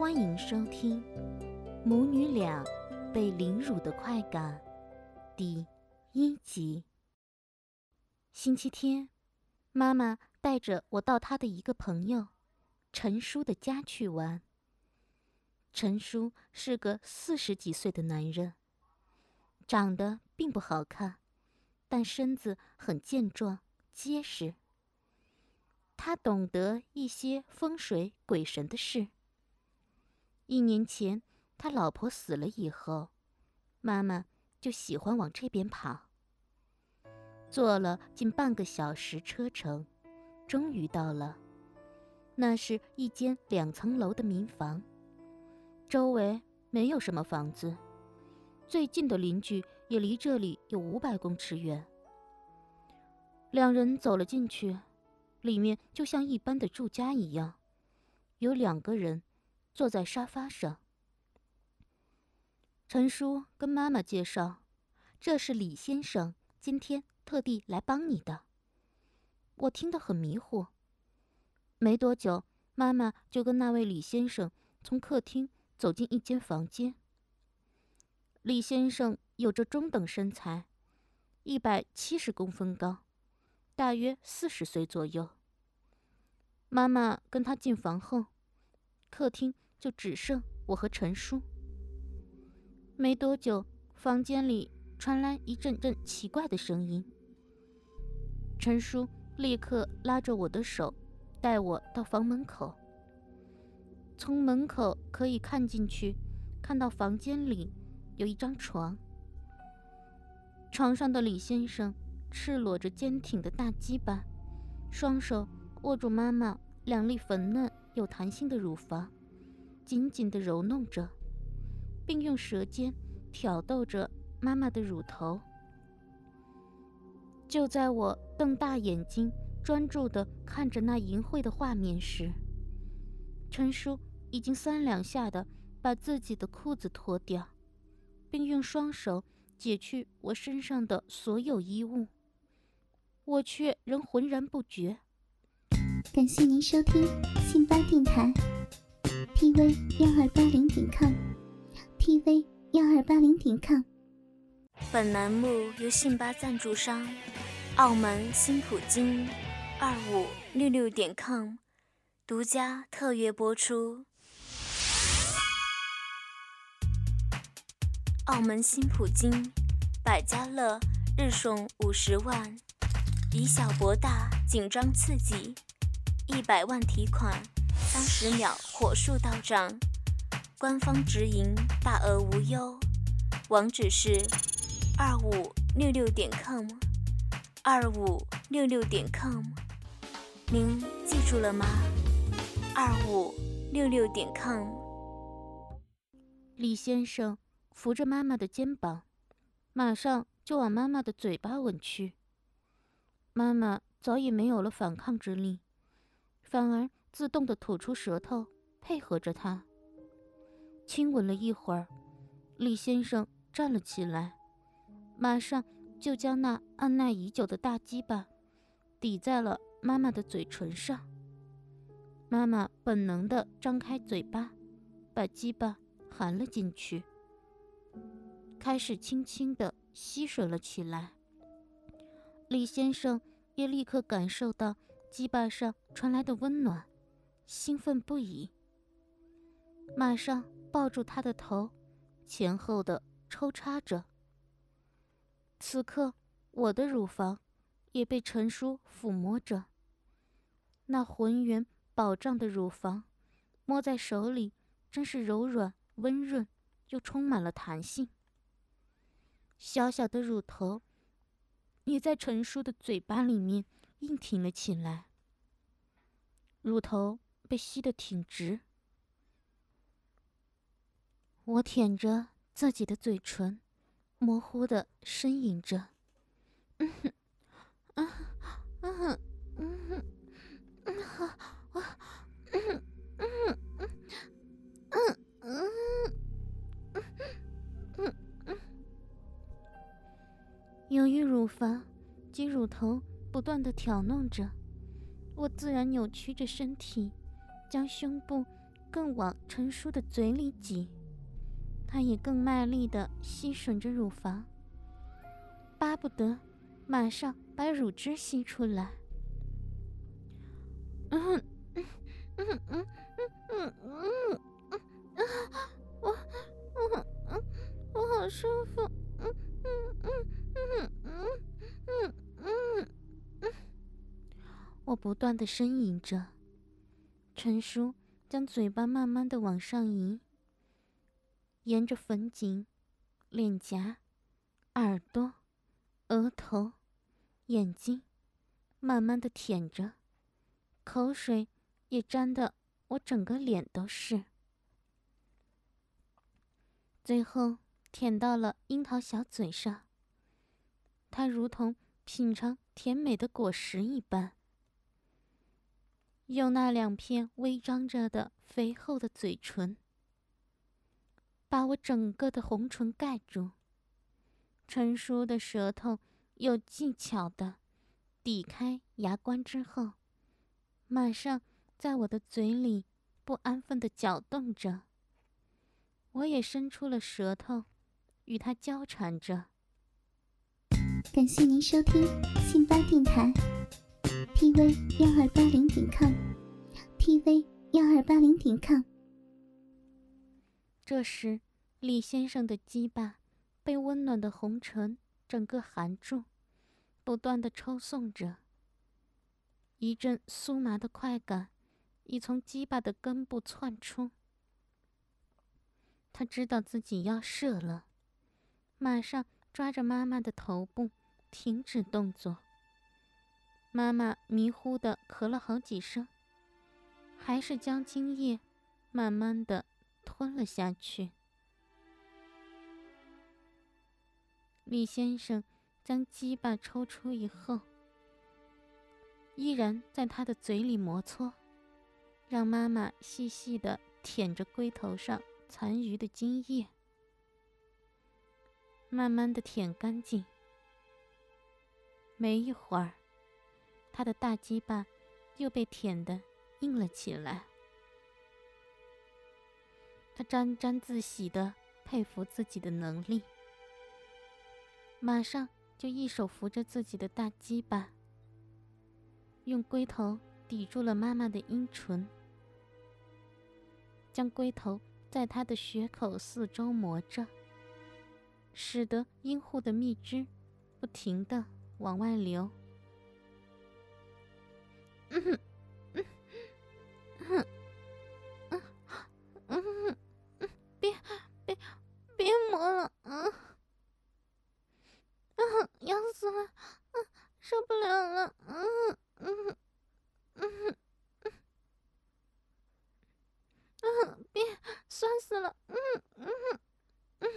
欢迎收听《母女俩被凌辱的快感》第一集。星期天，妈妈带着我到她的一个朋友陈叔的家去玩。陈叔是个四十几岁的男人，长得并不好看，但身子很健壮结实。他懂得一些风水鬼神的事。一年前，他老婆死了以后，妈妈就喜欢往这边跑。坐了近半个小时车程，终于到了。那是一间两层楼的民房，周围没有什么房子，最近的邻居也离这里有五百公尺远。两人走了进去，里面就像一般的住家一样，有两个人。坐在沙发上，陈叔跟妈妈介绍：“这是李先生今天特地来帮你的。”我听得很迷糊。没多久，妈妈就跟那位李先生从客厅走进一间房间。李先生有着中等身材，一百七十公分高，大约四十岁左右。妈妈跟他进房后。客厅就只剩我和陈叔。没多久，房间里传来一阵阵奇怪的声音。陈叔立刻拉着我的手，带我到房门口。从门口可以看进去，看到房间里有一张床。床上的李先生赤裸着坚挺的大鸡巴，双手握住妈妈两粒粉嫩。有弹性的乳房，紧紧地揉弄着，并用舌尖挑逗着妈妈的乳头。就在我瞪大眼睛，专注地看着那淫秽的画面时，陈叔已经三两下的把自己的裤子脱掉，并用双手解去我身上的所有衣物，我却仍浑然不觉。感谢您收听信巴电台，tv 幺二八零点 com，tv 幺二八零点 com。本栏目由信巴赞助商澳门新普京二五六六点 com 独家特约播出。澳门新普京百家乐日送五十万，以小博大，紧张刺激。一百万提款，三十秒火速到账，官方直营，大额无忧。网址是二五六六点 com，二五六六点 com，您记住了吗？二五六六点 com。李先生扶着妈妈的肩膀，马上就往妈妈的嘴巴吻去。妈妈早已没有了反抗之力。反而自动的吐出舌头，配合着他亲吻了一会儿，李先生站了起来，马上就将那按耐已久的大鸡巴抵在了妈妈的嘴唇上。妈妈本能的张开嘴巴，把鸡巴含了进去，开始轻轻的吸吮了起来。李先生也立刻感受到。鸡巴上传来的温暖，兴奋不已。马上抱住他的头，前后的抽插着。此刻，我的乳房也被陈叔抚摸着。那浑圆饱胀的乳房，摸在手里真是柔软温润，又充满了弹性。小小的乳头，也在陈叔的嘴巴里面。硬挺了起来，乳头被吸得挺直。我舔着自己的嘴唇，模糊的呻吟着：“嗯哼，嗯哼，嗯哼，嗯哼，嗯哼，嗯哼，嗯嗯嗯嗯嗯。”由于乳房及乳头。不断的挑弄着，我自然扭曲着身体，将胸部更往陈叔的嘴里挤，他也更卖力地吸吮着乳房，巴不得马上把乳汁吸出来。嗯嗯嗯嗯嗯嗯嗯啊！我我嗯，我好舒服。嗯嗯嗯嗯嗯嗯嗯嗯，我不断的呻吟着。陈叔将嘴巴慢慢的往上移，沿着粉颈、脸颊、耳朵、额头、眼睛，慢慢的舔着，口水也沾的我整个脸都是。最后舔到了樱桃小嘴上，它如同品尝甜美的果实一般。用那两片微张着的肥厚的嘴唇，把我整个的红唇盖住。陈叔的舌头有技巧的抵开牙关之后，马上在我的嘴里不安分的搅动着。我也伸出了舌头，与他交缠着。感谢您收听信巴电台。Tv 幺二八零点 com，tv 幺二八零点 com。这时，李先生的鸡巴被温暖的红尘整个含住，不断的抽送着。一阵酥麻的快感已从鸡巴的根部窜出。他知道自己要射了，马上抓着妈妈的头部，停止动作。妈妈迷糊的咳了好几声，还是将精液慢慢的吞了下去。李先生将鸡巴抽出以后，依然在他的嘴里摩搓，让妈妈细细的舔着龟头上残余的精液，慢慢的舔干净。没一会儿。他的大鸡巴又被舔得硬了起来，他沾沾自喜的佩服自己的能力，马上就一手扶着自己的大鸡巴，用龟头抵住了妈妈的阴唇，将龟头在他的血口四周磨着，使得阴户的蜜汁不停的往外流。嗯嗯嗯嗯嗯嗯，别别别磨了，嗯嗯，痒死了，嗯，受不了了，嗯嗯嗯嗯嗯，别酸死了，嗯嗯嗯嗯，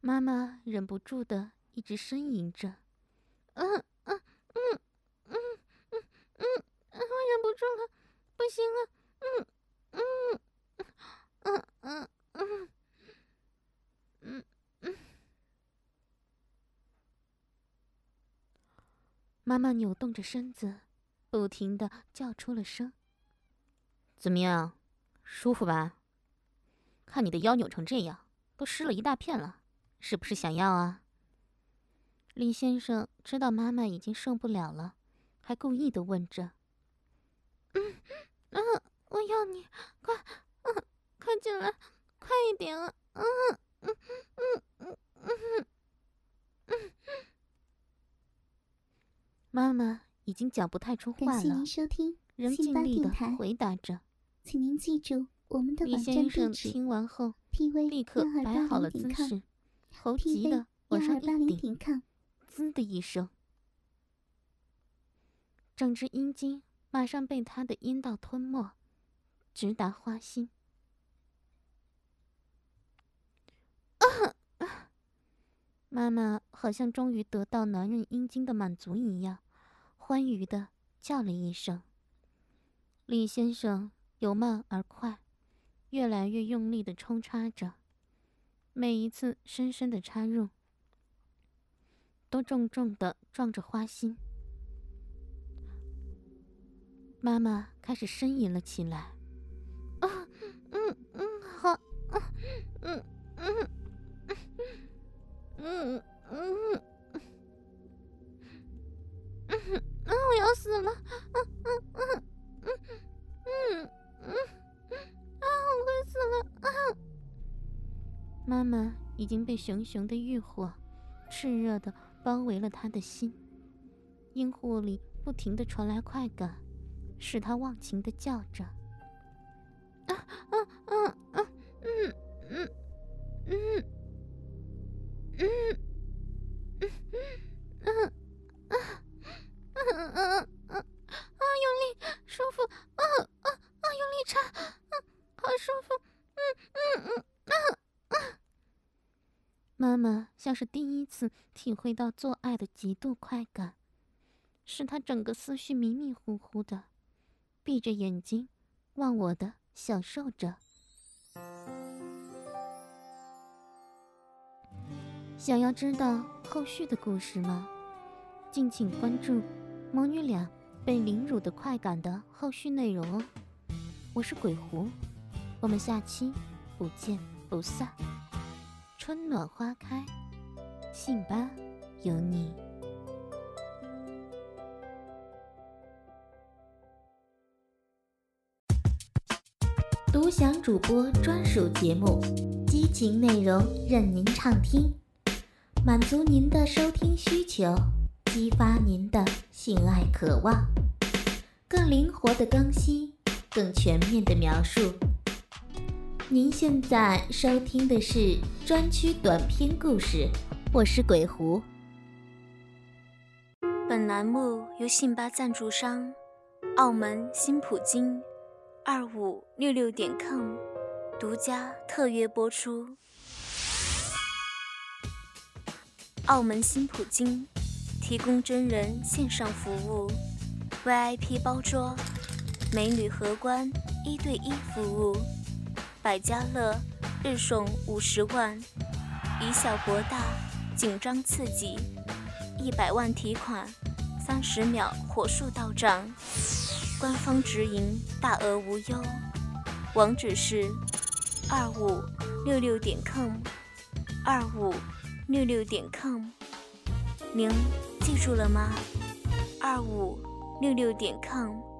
妈妈忍不住的。一直呻吟着，嗯嗯嗯嗯嗯嗯，我忍不住了，不行了，嗯嗯嗯嗯嗯嗯嗯。妈妈扭动着身子，不停的叫出了声：“怎么样，舒服吧？看你的腰扭成这样，都湿了一大片了，是不是想要啊？”李先生知道妈妈已经受不了了，还故意的问着：“嗯嗯，我要你，快，嗯，快进来，快一点啊，嗯嗯嗯嗯嗯嗯。”妈妈已经讲不太出话了，感谢您收听仍尽力的回答着：“请您记住我们的网站地址。”李先生听完后，立刻摆好了姿势，猴急的往上一顶。滋的一声，整只阴茎马上被他的阴道吞没，直达花心。妈妈好像终于得到男人阴茎的满足一样，欢愉的叫了一声。李先生由慢而快，越来越用力的冲插着，每一次深深的插入。都重重的撞着花心，妈妈开始呻吟了起来。啊，嗯嗯，好，嗯嗯嗯嗯嗯嗯，啊，我要死了！嗯嗯嗯嗯嗯嗯，啊，我快死了！啊！妈妈已经被熊熊的欲火炽热的包围了他的心，阴户里不停的传来快感，使他忘情的叫着。用力，舒服。啊啊啊，用力插。好舒服。嗯嗯嗯。妈妈。像是第一次体会到做爱的极度快感，使他整个思绪迷迷糊糊的。闭着眼睛，忘我的享受着。想要知道后续的故事吗？敬请关注母女俩被凌辱的快感的后续内容哦。我是鬼狐，我们下期不见不散。春暖花开，信吧，有你。独享主播专属节目，激情内容任您畅听，满足您的收听需求，激发您的性爱渴望，更灵活的更新，更全面的描述。您现在收听的是专区短篇故事，我是鬼狐。本栏目由信吧赞助商，澳门新普京。二五六六点 com 独家特约播出。澳门新普京提供真人线上服务，VIP 包桌，美女荷官一对一服务，百家乐日送五十万，以小博大，紧张刺激，一百万提款，三十秒火速到账。官方直营，大额无忧，网址是二五六六点 com，二五六六点 com，您记住了吗？二五六六点 com。